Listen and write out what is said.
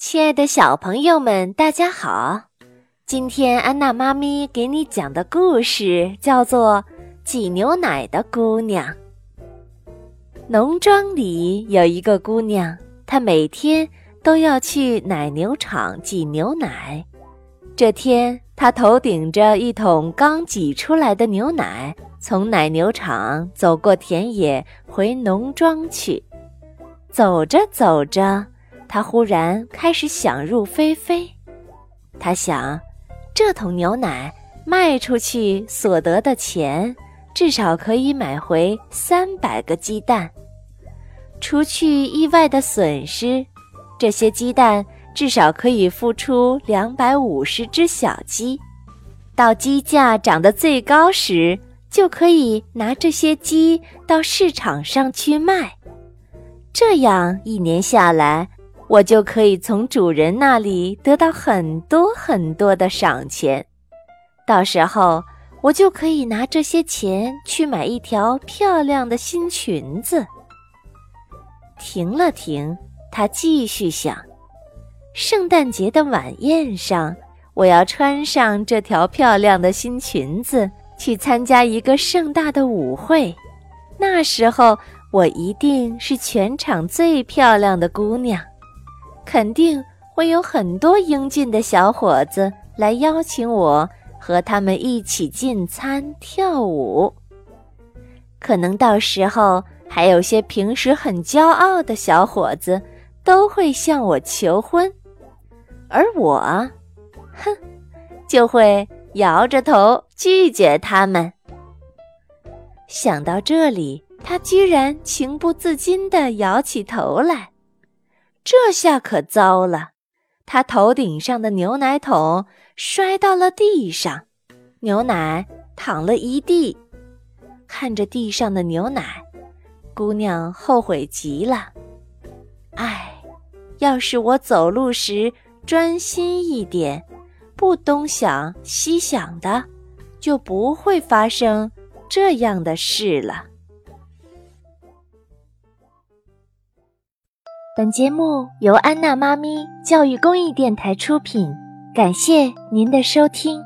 亲爱的小朋友们，大家好！今天安娜妈咪给你讲的故事叫做《挤牛奶的姑娘》。农庄里有一个姑娘，她每天都要去奶牛场挤牛奶。这天，她头顶着一桶刚挤出来的牛奶，从奶牛场走过田野，回农庄去。走着走着，他忽然开始想入非非。他想，这桶牛奶卖出去所得的钱，至少可以买回三百个鸡蛋。除去意外的损失，这些鸡蛋至少可以孵出两百五十只小鸡。到鸡价涨得最高时，就可以拿这些鸡到市场上去卖。这样一年下来，我就可以从主人那里得到很多很多的赏钱。到时候，我就可以拿这些钱去买一条漂亮的新裙子。停了停，他继续想：圣诞节的晚宴上，我要穿上这条漂亮的新裙子，去参加一个盛大的舞会。那时候。我一定是全场最漂亮的姑娘，肯定会有很多英俊的小伙子来邀请我和他们一起进餐跳舞。可能到时候还有些平时很骄傲的小伙子都会向我求婚，而我，哼，就会摇着头拒绝他们。想到这里。他居然情不自禁地摇起头来，这下可糟了！他头顶上的牛奶桶摔到了地上，牛奶淌了一地。看着地上的牛奶，姑娘后悔极了。唉，要是我走路时专心一点，不东想西想的，就不会发生这样的事了。本节目由安娜妈咪教育公益电台出品，感谢您的收听。